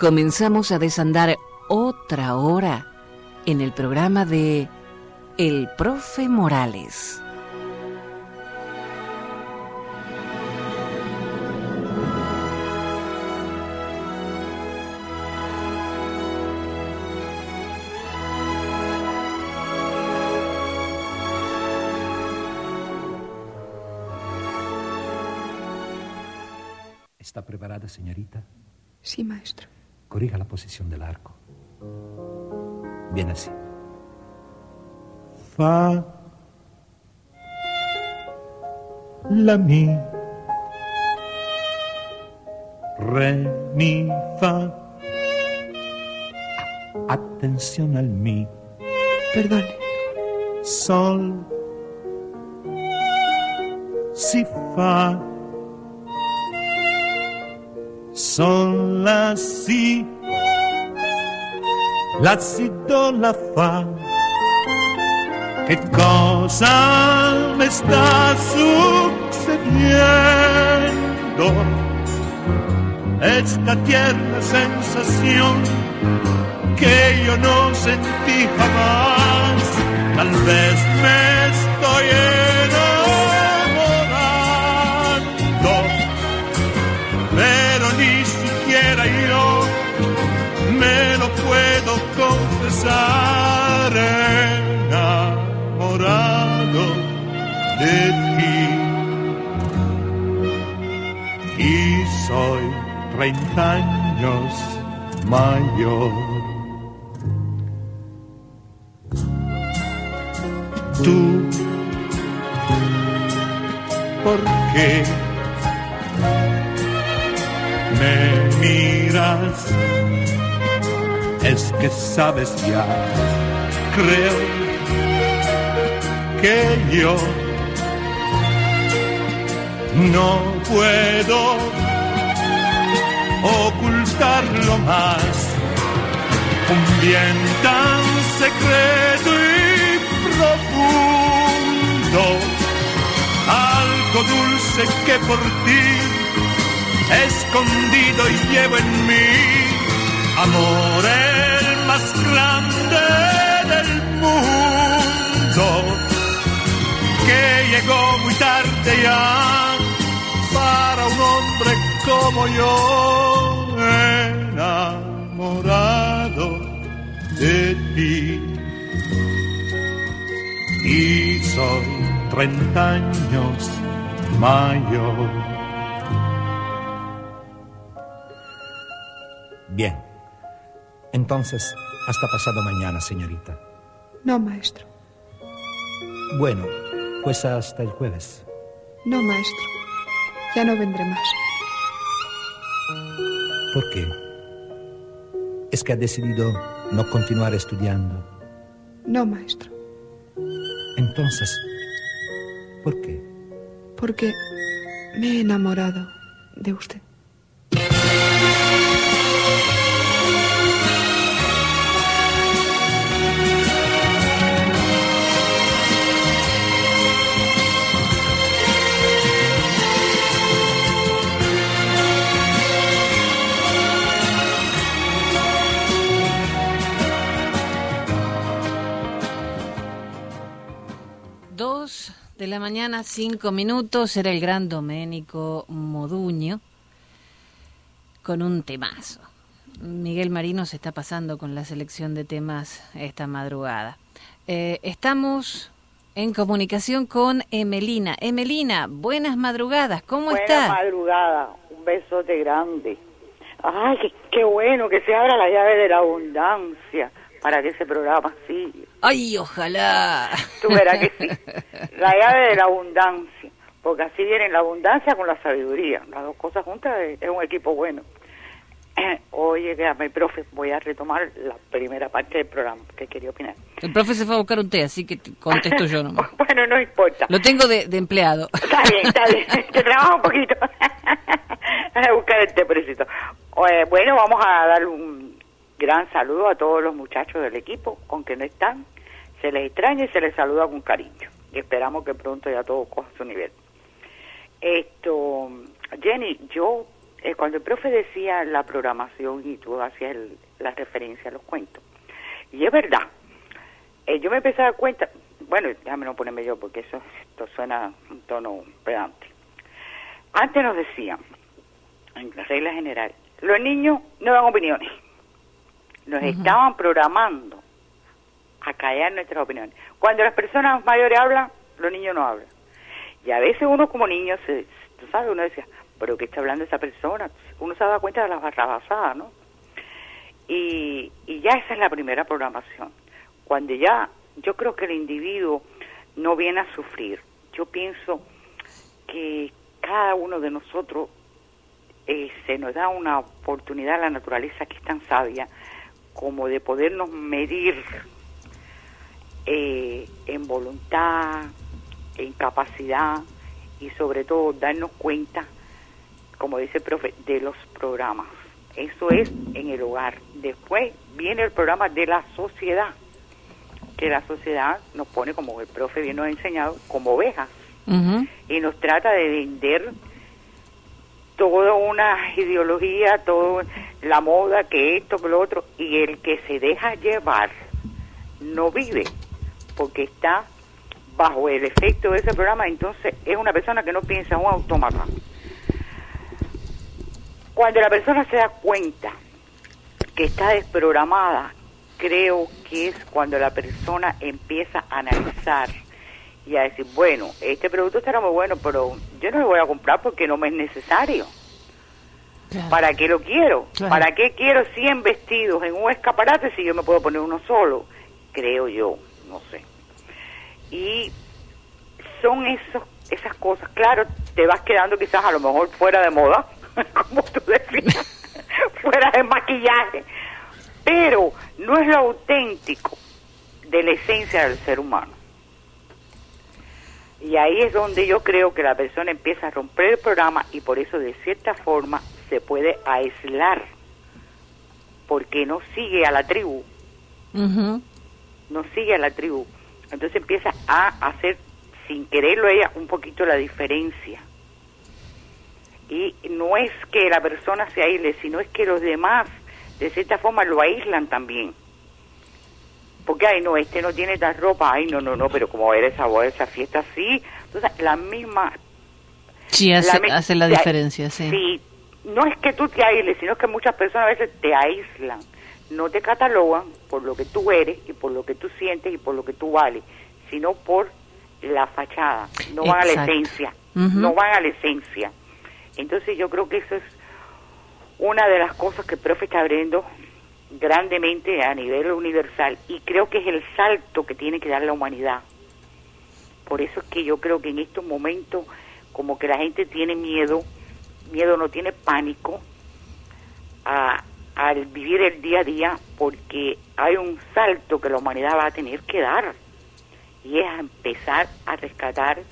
Comenzamos a desandar otra hora en el programa de El Profe Morales. ¿Está preparada, señorita? Sí, maestro. Corrija la posición del arco. Bien así. Fa. La mi. Re, mi, fa. Atención al mi. Perdone. Sol. Si, fa. Sol, la, si. La, si, do, la, fa. ¿Qué cosa me está sucediendo? Esta tierna sensación que yo no sentí jamás. Tal vez me estoy enamorando, puedo confesar enamorado de ti. Y soy 30 años mayor. Tú, ¿por qué me miras? Es que sabes ya, creo que yo no puedo ocultarlo más. Un bien tan secreto y profundo, algo dulce que por ti escondido y llevo en mí, amor el más grande del mundo, que llegó muy tarde ya para un hombre como yo, enamorado de ti. Y soy 30 años mayor. Bien. Entonces, hasta pasado mañana, señorita. No, maestro. Bueno, pues hasta el jueves. No, maestro. Ya no vendré más. ¿Por qué? ¿Es que ha decidido no continuar estudiando? No, maestro. Entonces, ¿por qué? Porque me he enamorado de usted. La mañana, cinco minutos, era el gran Doménico Moduño con un temazo. Miguel Marino se está pasando con la selección de temas esta madrugada. Eh, estamos en comunicación con Emelina. Emelina, buenas madrugadas, ¿cómo Buena está? madrugada, un besote grande. Ay, qué, qué bueno que se abra la llave de la abundancia para que ese programa siga. Ay, ojalá. Tú verás que sí. La llave de la abundancia, porque así viene la abundancia con la sabiduría. Las dos cosas juntas es, un equipo bueno. Oye, mi profe, voy a retomar la primera parte del programa que quería opinar. El profe se fue a buscar un té, así que te contesto yo nomás. bueno, no importa. Lo tengo de, de empleado. Está bien, está bien. que trabaja un poquito. a buscar el té. Eh, bueno, vamos a dar un gran saludo a todos los muchachos del equipo, aunque no están. Se les extraña y se les saluda con cariño. Y esperamos que pronto ya todo coja su nivel. Esto, Jenny, yo eh, cuando el profe decía la programación y tú hacías el- la referencia a los cuentos, y es verdad, eh, yo me empecé a dar cuenta, bueno, déjame no ponerme yo porque eso esto suena un tono pedante. Antes nos decían, en la regla general, los niños no dan opiniones. Nos estaban programando a callar nuestras opiniones. Cuando las personas mayores hablan, los niños no hablan. Y a veces uno como niño, se, tú sabes, uno decía, pero ¿qué está hablando esa persona? Uno se da cuenta de las barrabasadas, ¿no? Y, y ya esa es la primera programación. Cuando ya, yo creo que el individuo no viene a sufrir. Yo pienso que cada uno de nosotros eh, se nos da una oportunidad a la naturaleza que es tan sabia como de podernos medir eh, en voluntad, en capacidad y sobre todo darnos cuenta, como dice el profe, de los programas. Eso es en el hogar. Después viene el programa de la sociedad, que la sociedad nos pone, como el profe bien nos ha enseñado, como ovejas y nos trata de vender toda una ideología, toda la moda, que esto, que lo otro, y el que se deja llevar no vive, porque está bajo el efecto de ese programa, entonces es una persona que no piensa, un autómata. Cuando la persona se da cuenta que está desprogramada, creo que es cuando la persona empieza a analizar y a decir, bueno, este producto estará muy bueno, pero yo no lo voy a comprar porque no me es necesario. Claro. ¿Para qué lo quiero? Claro. ¿Para qué quiero 100 vestidos en un escaparate si yo me puedo poner uno solo? Creo yo, no sé. Y son esos, esas cosas, claro, te vas quedando quizás a lo mejor fuera de moda, como tú decías, fuera de maquillaje, pero no es lo auténtico de la esencia del ser humano. Y ahí es donde yo creo que la persona empieza a romper el programa y por eso de cierta forma se puede aislar, porque no sigue a la tribu, Ujú. no sigue a la tribu. Entonces empieza a hacer, sin quererlo ella, un poquito la diferencia. Y no es que la persona se aísle, sino es que los demás, de cierta forma, lo aíslan también. Porque, ay, no, este no tiene tal ropa, ay, no, no, no, pero como era esa boda, esa fiesta, sí. Entonces, la misma Sí, hace, hace la te- diferencia, sí. Sí, no es que tú te aísles, sino que muchas personas a veces te aíslan, no te catalogan por lo que tú eres y por lo que tú sientes y por lo que tú vales, sino por la fachada, no van a la esencia, no van a la esencia. Entonces yo creo que eso es una de las cosas que el profe está abriendo grandemente a nivel universal y creo que es el salto que tiene que dar la humanidad. Por eso es que yo creo que en estos momentos como que la gente tiene miedo, miedo no tiene pánico a, al vivir el día a día porque hay un salto que la humanidad va a tener que dar y es a empezar a rescatar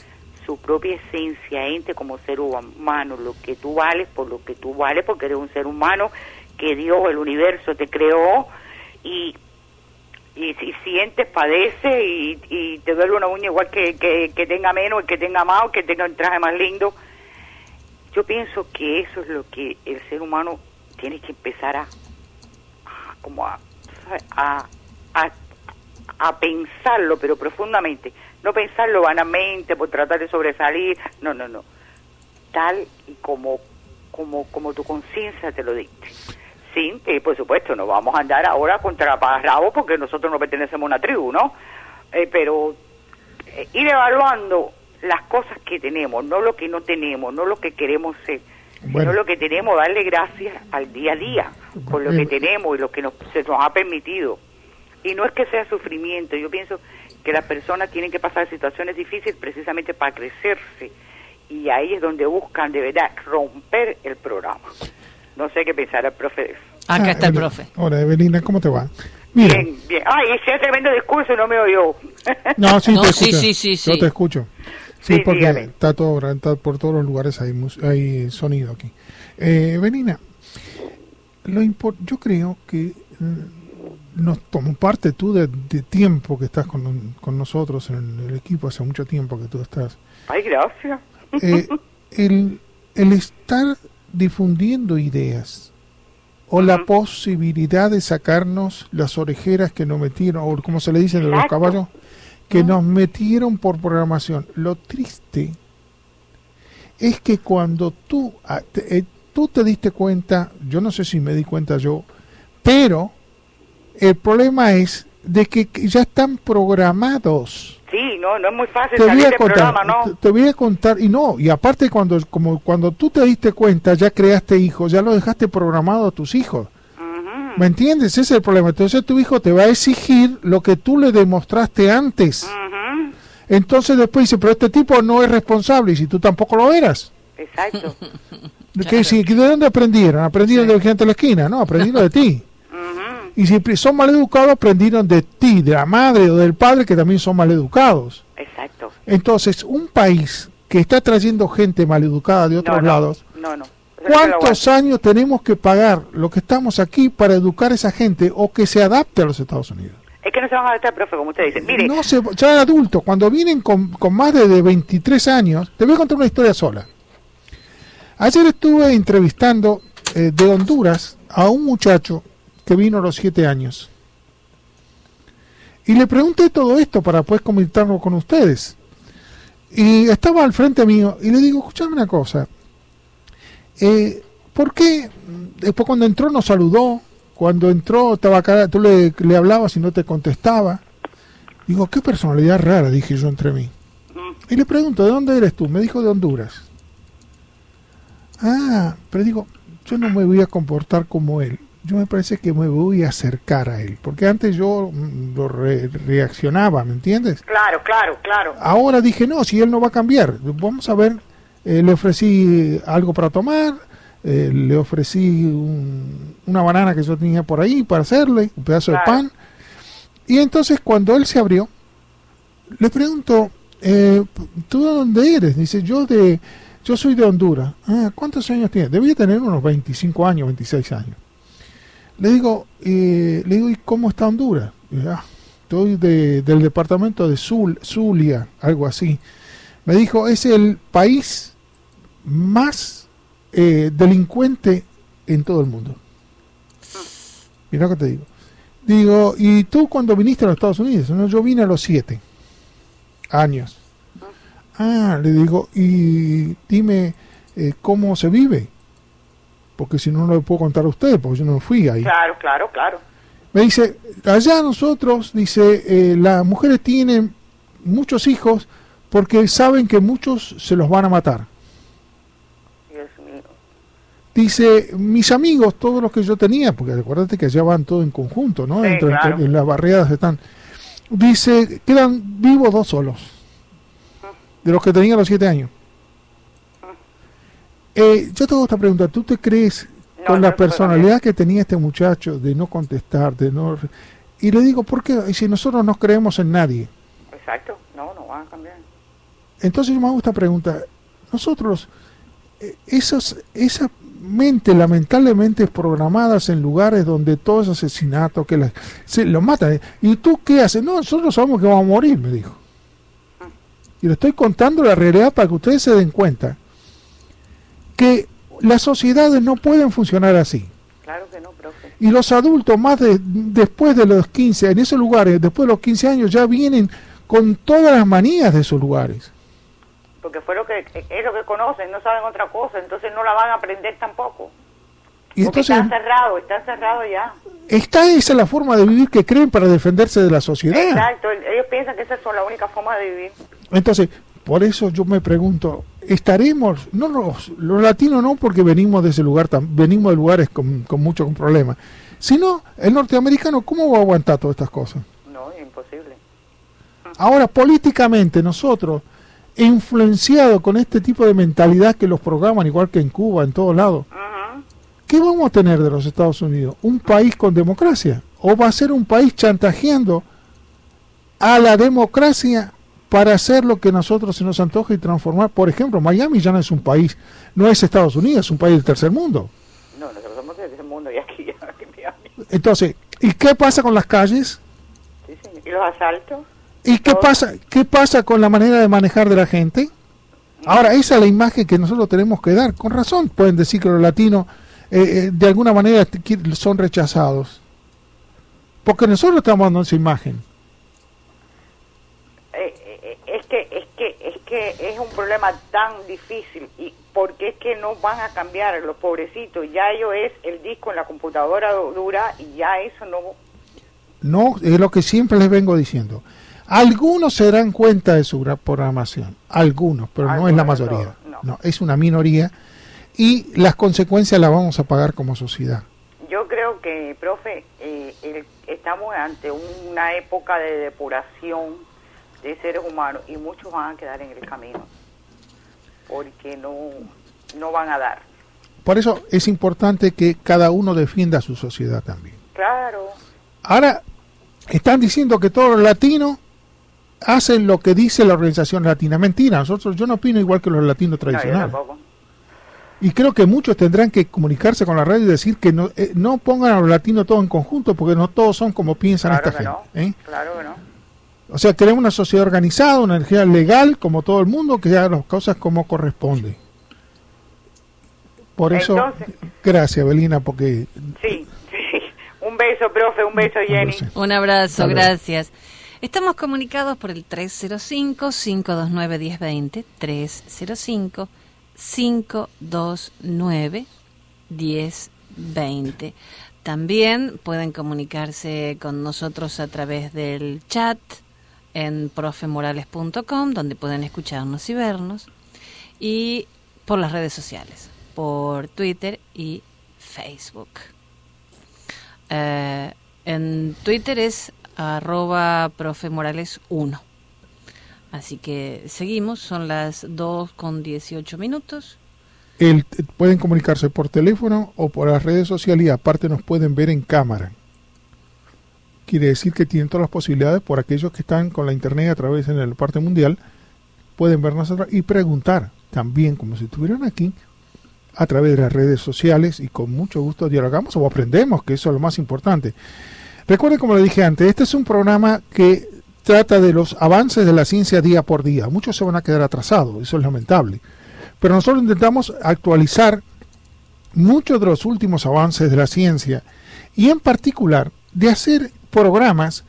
su propia esencia ente como ser humano, lo que tú vales por lo que tú vales porque eres un ser humano que Dios, el universo te creó y y si sientes, padece y, te duele una uña igual que, que, que tenga menos, que tenga más o que tenga un traje más lindo. Yo pienso que eso es lo que el ser humano tiene que empezar a, como a, a, a, a pensarlo, pero profundamente. No pensarlo vanamente por tratar de sobresalir, no, no, no. Tal y como, como, como tu conciencia te lo dicte. Sí, y por supuesto, no vamos a andar ahora contra rabo porque nosotros no pertenecemos a una tribu, ¿no? Eh, pero eh, ir evaluando las cosas que tenemos, no lo que no tenemos, no lo que queremos ser, Bueno. sino lo que tenemos, darle gracias al día a día por lo Eh, que tenemos y lo que nos, se nos ha permitido. Y no es que sea sufrimiento, yo pienso que las personas tienen que pasar situaciones difíciles precisamente para crecerse y ahí es donde buscan de verdad romper el programa. No sé qué pensar el profe. Acá Ah, está el Evelina. profe. Hola, Evelina, ¿cómo te va? Mira, Bien, bien. Ay, ese tremendo discurso no me oyó. no, sí, No, te sí, escucho. sí, sí, Yo te escucho. Sí, Sí, porque dígame. está todo, está por todos los lugares hay, hay sonido aquí. Eh, Evelina, lo yo creo que mm, nos tomó parte tú de, de tiempo que estás con, con nosotros en el equipo, hace mucho tiempo que tú estás. Ay, gracias. Eh, el, el estar difundiendo ideas o la posibilidad de sacarnos las orejeras que nos metieron, o como se le dice de los caballos, que nos metieron por programación. Lo triste es que cuando tú, ah, te- eh, tú te diste cuenta, yo no sé si me di cuenta yo, pero el problema es de que ya están programados Sí, no, no es muy fácil te voy salir a del contar, programa, te, ¿no? te voy a contar y no, y aparte cuando como cuando tú te diste cuenta, ya creaste hijos, ya lo dejaste programado a tus hijos. ¿Me entiendes? Ese es el problema. Entonces tu hijo te va a exigir lo que tú le demostraste antes. Entonces después dice, pero este tipo no es responsable y si tú tampoco lo eras. Exacto. ¿Qué- si- ¿De dónde aprendieron? Aprendieron Sí. de gente de la esquina, no, aprendieron de ti. Y si son maleducados, aprendieron de ti, de la madre o del padre que también son maleducados. Exacto. Entonces, un país que está trayendo gente maleducada de otros no, no, lados, No, ¿cuántos años tenemos que pagar lo que estamos aquí para educar a esa gente o que se adapte a los Estados Unidos? Es que no se van a adaptar, profe, como usted dice. Mire, No se, ya adultos, cuando vienen con, con más de, de 23 años, te voy a contar una historia sola. Ayer estuve entrevistando eh, de Honduras a un muchacho que vino a los 7 años. Y le pregunté todo esto para pues comentarlo con ustedes. Y estaba al frente mío y le digo, escuchame una cosa. Eh, ¿Por qué después cuando entró nos saludó? Cuando entró estaba acá, tú le, le hablabas y no te contestaba. Digo, qué personalidad rara, dije yo entre mí. Y le pregunto, ¿de dónde eres tú? Me dijo de Honduras. Ah, pero digo, yo no me voy a comportar como él. Yo me parece que me voy a acercar a él. Porque antes yo mm, lo re- reaccionaba, ¿me entiendes? claro, claro, claro. Ahora dije, no, si él no va a cambiar, vamos a ver, eh, le ofrecí algo para tomar, eh, le ofrecí un- una banana que yo tenía por ahí para hacerle, un pedazo Claro. de pan. Y entonces cuando él se abrió, le pregunto, eh, ¿tú de dónde eres? Dice, yo de, yo soy de Honduras. Ah, ¿cuántos años tienes? Debía tener unos 25 años, 26 años. Le digo, eh, le digo, ¿y cómo está Honduras? "Ah, estoy de- del departamento de Zul, Zulia, algo así. Me dijo, es el país más eh, delincuente en todo el mundo. Mira lo que te digo. Digo, ¿y tú cuando viniste a los Estados Unidos? No, yo vine a los siete años. Ah, le digo, y dime eh, cómo se vive. Porque si no, no le puedo contar a ustedes, porque yo no fui ahí. Claro, claro, claro. Me dice, allá nosotros, dice, eh, las mujeres tienen muchos hijos porque saben que muchos se los van a matar. Dios mío. Dice, mis amigos, todos los que yo tenía, porque acuérdate que allá van todos en conjunto, ¿no? Sí, claro. en las barriadas están. Dice, quedan vivos dos solos, de los que tenían los siete años. Eh, yo te hago esta pregunta, ¿tú te crees No, con la personalidad que tenía este muchacho de no contestar, de no... Y le digo, ¿por qué? Y si nosotros no creemos en nadie. Exacto. No, no van a cambiar. Entonces yo me hago esta pregunta. Nosotros, eh, esos, esa mente lamentablemente programadas en lugares donde todo es asesinato, que la- se lo matan. ¿eh? ¿Y tú qué haces? No, nosotros sabemos que vamos a morir, me dijo. Y le estoy contando la realidad para que ustedes se den cuenta que las sociedades no pueden funcionar así. Claro que no, profe. Y los adultos, más de, después de los 15, en esos lugares, después de los 15 años, ya vienen con todas las manías de esos lugares. Porque fue lo que es lo que conocen, no saben otra cosa, entonces no la van a aprender tampoco. Y entonces, están cerrados, están cerrados ya. está esa la forma de vivir que creen para defenderse de la sociedad. Exacto, ellos piensan que esa es la única forma de vivir. Entonces, por eso yo me pregunto, ¿estaremos, no los, los latinos no porque venimos de ese lugar, tan- venimos de lugares con, con muchos problemas, sino el norteamericano, ¿cómo va a aguantar todas estas cosas? No, imposible. Ahora, políticamente, nosotros, influenciados con este tipo de mentalidad que los programan, igual que en Cuba, en todos lados. ¿qué vamos a tener de los Estados Unidos? ¿Un país con democracia? ¿O va a ser un país chantajeando a la democracia para hacer lo que nosotros se nos antoja y transformar? Por ejemplo, Miami ya no es un país, no es Estados Unidos, es un país del tercer mundo. No, nosotros somos del tercer mundo y aquí, aquí en Miami. Entonces, ¿y qué pasa con las calles? Sí, señor. ¿Y los asaltos? ¿Y qué Todo. pasa, qué pasa con la manera de manejar de la gente? Ahora, esa es la imagen que nosotros tenemos que dar. Con razón pueden decir que los latinos eh, eh, de alguna manera son rechazados. Porque nosotros estamos dando esa imagen. Eh, eh, es que es que es un problema tan difícil y porque es que no van a cambiar los pobrecitos ya ello es el disco en la computadora du- dura y ya eso no No, es lo que siempre les vengo diciendo. Algunos se dan cuenta de su gra- programación, algunos, pero no es la mayoría. No, es una minoría y las consecuencias las vamos a pagar como sociedad. yo creo que profe eh, el- estamos ante una época de depuración de seres humanos y muchos van a quedar en el camino porque no no van a dar Por eso es importante que cada uno defienda su sociedad también. claro Ahora están diciendo que todos los latinos hacen lo que dice la organización latina. Mentira, nosotros yo no opino igual que los latinos tradicionales. y creo que muchos tendrán que comunicarse con la radio y decir que no, eh, no pongan a los latinos todos en conjunto, porque no todos son como piensan claro esta gente. no ¿eh? claro que no O sea, queremos una sociedad organizada, una energía legal, como todo el mundo, que haga las cosas como corresponde. Por eso, Entonces- gracias, Belina, porque Sí, sí. Un beso, profe, un beso, Jenny. Un abrazo, gracias. Estamos comunicados por el 305-529-1020, 305-529-1020. También pueden comunicarse con nosotros a través del chat en profemorales.com, donde pueden escucharnos y vernos, y por las redes sociales, por Twitter y Facebook. Eh, en Twitter es arroba profemorales1. Así que seguimos, son las 2 con 18 minutos. pueden comunicarse por teléfono o por las redes sociales y aparte nos pueden ver en cámara. Quiere decir que tienen todas las posibilidades por aquellos que están con la internet a través en la parte mundial, pueden vernos y preguntar también como si estuvieran aquí a través de las redes sociales y con mucho gusto dialogamos o aprendemos, que eso es lo más importante. Recuerden, como le dije antes, este es un programa que trata de los avances de la ciencia día por día. Muchos se van a quedar atrasados, eso es lamentable. Pero nosotros intentamos actualizar muchos de los últimos avances de la ciencia y en particular de hacer programas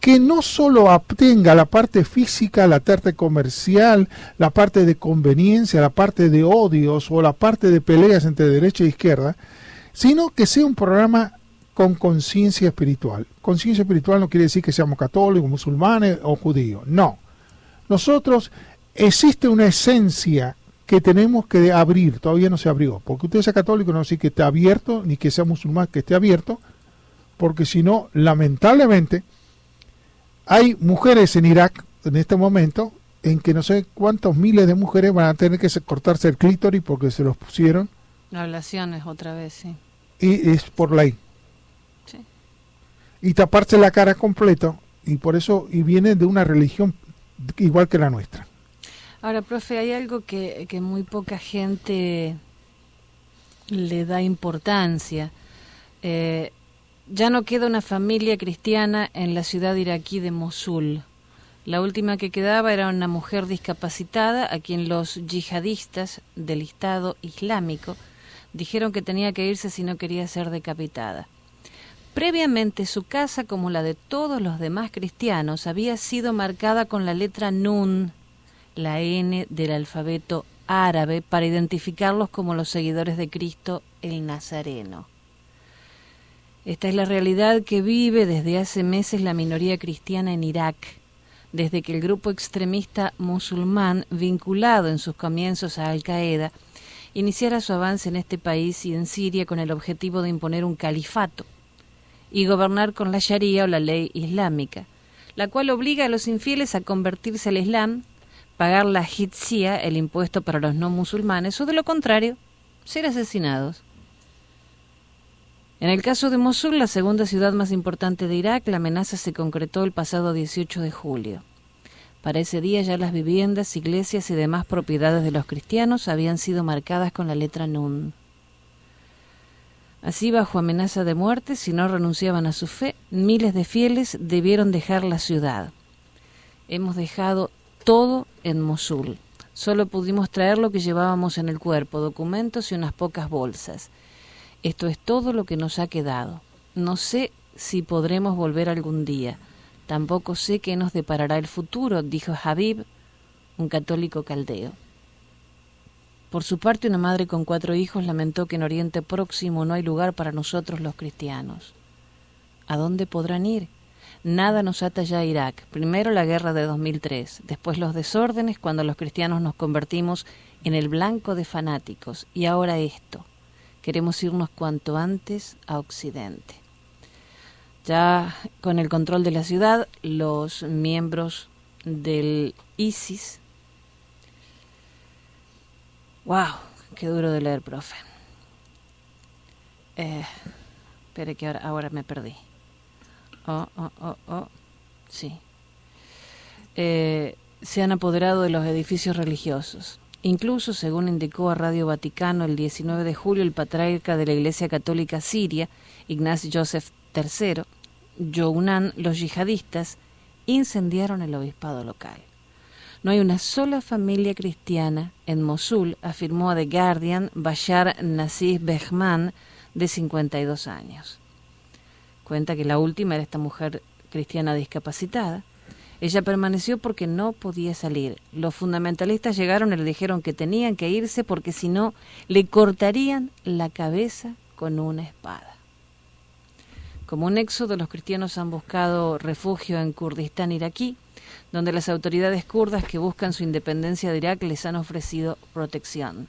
que no solo obtenga la parte física, la parte comercial, la parte de conveniencia, la parte de odios o la parte de peleas entre derecha e izquierda, sino que sea un programa con conciencia espiritual. Conciencia espiritual no quiere decir que seamos católicos, musulmanes o judíos. No. Nosotros existe una esencia que tenemos que abrir, todavía no se abrió, porque usted sea católico no significa que esté abierto, ni que sea musulmán que esté abierto, porque si no, lamentablemente, hay mujeres en Irak en este momento en que no sé cuántos miles de mujeres van a tener que se- cortarse el clítoris porque se los pusieron Ablaciones otra vez, sí. y es por ley. Sí. Y taparse la cara completo y por eso y viene de una religión igual que la nuestra. Ahora, profe, hay algo que, que muy poca gente le da importancia. Eh, ya no queda una familia cristiana en la ciudad iraquí de Mosul. La última que quedaba era una mujer discapacitada a quien los yihadistas del Estado Islámico dijeron que tenía que irse si no quería ser decapitada. Previamente su casa, como la de todos los demás cristianos, había sido marcada con la letra Nun, la N del alfabeto árabe, para identificarlos como los seguidores de Cristo el Nazareno. Esta es la realidad que vive desde hace meses la minoría cristiana en Irak, desde que el grupo extremista musulmán, vinculado en sus comienzos a Al-Qaeda, iniciara su avance en este país y en Siria con el objetivo de imponer un califato y gobernar con la Sharia o la ley islámica, la cual obliga a los infieles a convertirse al Islam, pagar la jizya, el impuesto para los no musulmanes, o de lo contrario, ser asesinados. En el caso de Mosul, la segunda ciudad más importante de Irak, la amenaza se concretó el pasado 18 de julio. Para ese día ya las viviendas, iglesias y demás propiedades de los cristianos habían sido marcadas con la letra Nun. Así, bajo amenaza de muerte, si no renunciaban a su fe, miles de fieles debieron dejar la ciudad. Hemos dejado todo en Mosul. Solo pudimos traer lo que llevábamos en el cuerpo, documentos y unas pocas bolsas. Esto es todo lo que nos ha quedado. No sé si podremos volver algún día. Tampoco sé qué nos deparará el futuro, dijo Habib, un católico caldeo. Por su parte, una madre con cuatro hijos lamentó que en Oriente Próximo no hay lugar para nosotros los cristianos. ¿A dónde podrán ir? Nada nos ata ya a Irak. Primero la guerra de 2003, después los desórdenes cuando los cristianos nos convertimos en el blanco de fanáticos y ahora esto. Queremos irnos cuanto antes a Occidente. Ya con el control de la ciudad, los miembros del ISIS. ¡Wow! Qué duro de leer, profe. Eh, espere que ahora, ahora me perdí. Oh, oh, oh, oh. Sí. Eh, se han apoderado de los edificios religiosos. Incluso, según indicó a Radio Vaticano el 19 de julio el patriarca de la Iglesia Católica Siria, Ignacio Joseph III, Younan, los yihadistas incendiaron el obispado local. No hay una sola familia cristiana en Mosul, afirmó a The Guardian Bashar Nasif Behman, de 52 años. Cuenta que la última era esta mujer cristiana discapacitada, ella permaneció porque no podía salir. Los fundamentalistas llegaron y le dijeron que tenían que irse porque si no le cortarían la cabeza con una espada. Como un éxodo, los cristianos han buscado refugio en Kurdistán iraquí, donde las autoridades kurdas que buscan su independencia de Irak les han ofrecido protección.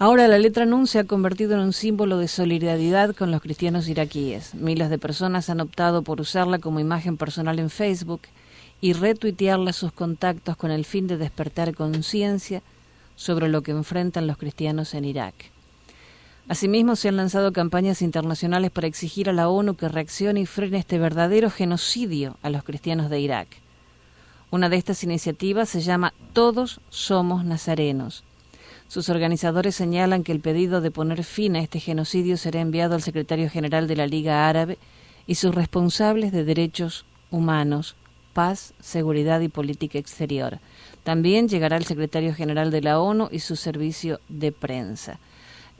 Ahora la letra Nun se ha convertido en un símbolo de solidaridad con los cristianos iraquíes. Miles de personas han optado por usarla como imagen personal en Facebook y retuitearla a sus contactos con el fin de despertar conciencia sobre lo que enfrentan los cristianos en Irak. Asimismo, se han lanzado campañas internacionales para exigir a la ONU que reaccione y frene este verdadero genocidio a los cristianos de Irak. Una de estas iniciativas se llama Todos somos nazarenos sus organizadores señalan que el pedido de poner fin a este genocidio será enviado al secretario general de la Liga Árabe y sus responsables de derechos humanos, paz, seguridad y política exterior. También llegará el secretario general de la ONU y su servicio de prensa.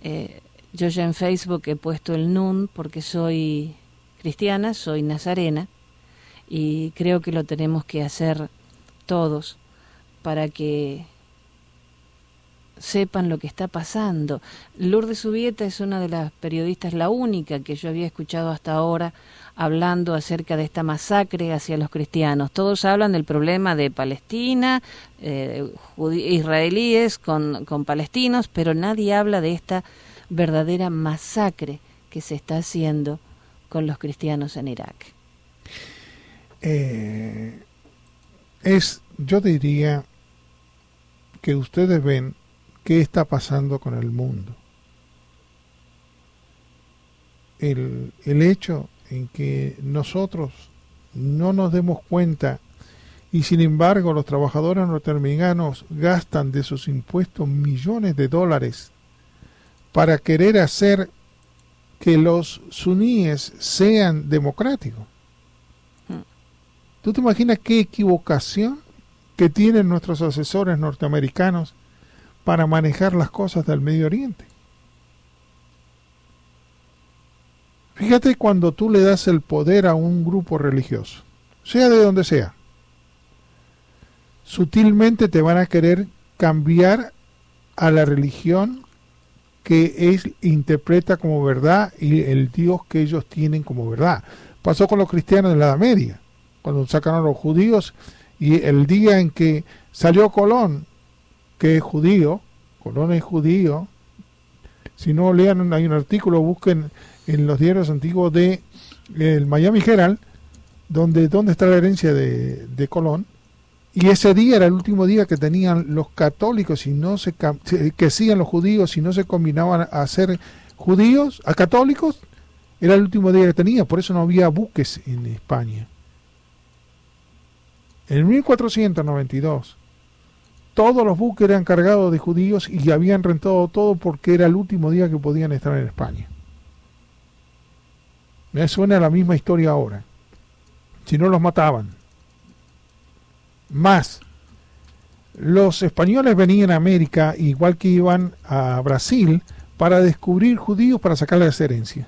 Eh, yo ya en Facebook he puesto el NUN porque soy cristiana, soy nazarena y creo que lo tenemos que hacer todos para que sepan lo que está pasando. Lourdes Subieta es una de las periodistas, la única que yo había escuchado hasta ahora hablando acerca de esta masacre hacia los cristianos. Todos hablan del problema de Palestina, eh, israelíes con, con palestinos, pero nadie habla de esta verdadera masacre que se está haciendo con los cristianos en Irak. Eh, es, yo diría que ustedes ven qué está pasando con el mundo. El, el hecho en que nosotros no nos demos cuenta y sin embargo los trabajadores norteamericanos gastan de sus impuestos millones de dólares para querer hacer que los suníes sean democráticos. Hmm. ¿Tú te imaginas qué equivocación que tienen nuestros asesores norteamericanos para manejar las cosas del Medio Oriente. Fíjate cuando tú le das el poder a un grupo religioso, sea de donde sea, sutilmente te van a querer cambiar a la religión que es interpreta como verdad y el Dios que ellos tienen como verdad. Pasó con los cristianos de la Edad Media, cuando sacaron a los judíos y el día en que salió Colón que es judío, Colón es judío. Si no lean, hay un artículo, busquen en los diarios antiguos de el Miami Herald, donde, donde está la herencia de, de Colón. Y ese día era el último día que tenían los católicos y no se que hacían los judíos y no se combinaban a hacer judíos, a católicos, era el último día que tenía, por eso no había buques en España. En 1492, todos los buques eran cargados de judíos y habían rentado todo porque era el último día que podían estar en España. Me suena la misma historia ahora. Si no los mataban. Más, los españoles venían a América, igual que iban a Brasil, para descubrir judíos para sacarles herencia.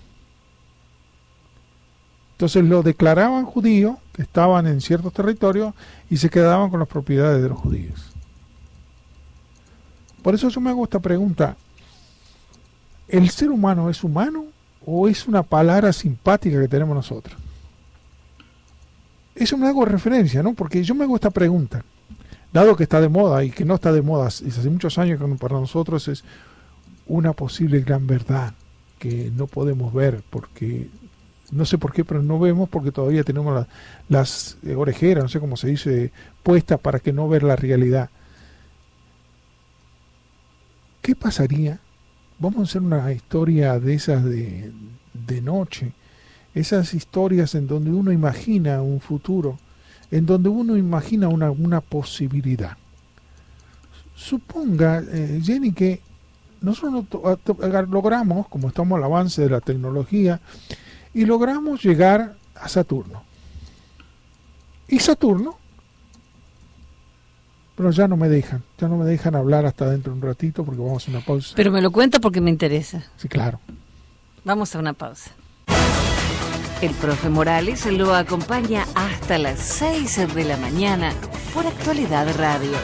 Entonces lo declaraban judío, estaban en ciertos territorios, y se quedaban con las propiedades de los judíos. Por eso yo me hago esta pregunta. ¿El ser humano es humano o es una palabra simpática que tenemos nosotros? Eso me hago referencia, ¿no? Porque yo me hago esta pregunta dado que está de moda y que no está de moda desde hace muchos años que para nosotros es una posible gran verdad que no podemos ver porque no sé por qué, pero no vemos porque todavía tenemos las orejeras, no sé cómo se dice, puestas para que no ver la realidad. ¿Qué pasaría? Vamos a hacer una historia de esas de, de noche, esas historias en donde uno imagina un futuro en donde uno imagina una, una posibilidad. Suponga, eh, Jenny, que nosotros logramos, como estamos al avance de la tecnología, y logramos llegar a Saturno. Y Saturno, pero ya no me dejan, ya no me dejan hablar hasta dentro de un ratito porque vamos a una pausa. Pero me lo cuenta porque me interesa. Sí, claro. Vamos a una pausa. El profe Morales lo acompaña hasta las 6 de la mañana por Actualidad Radio.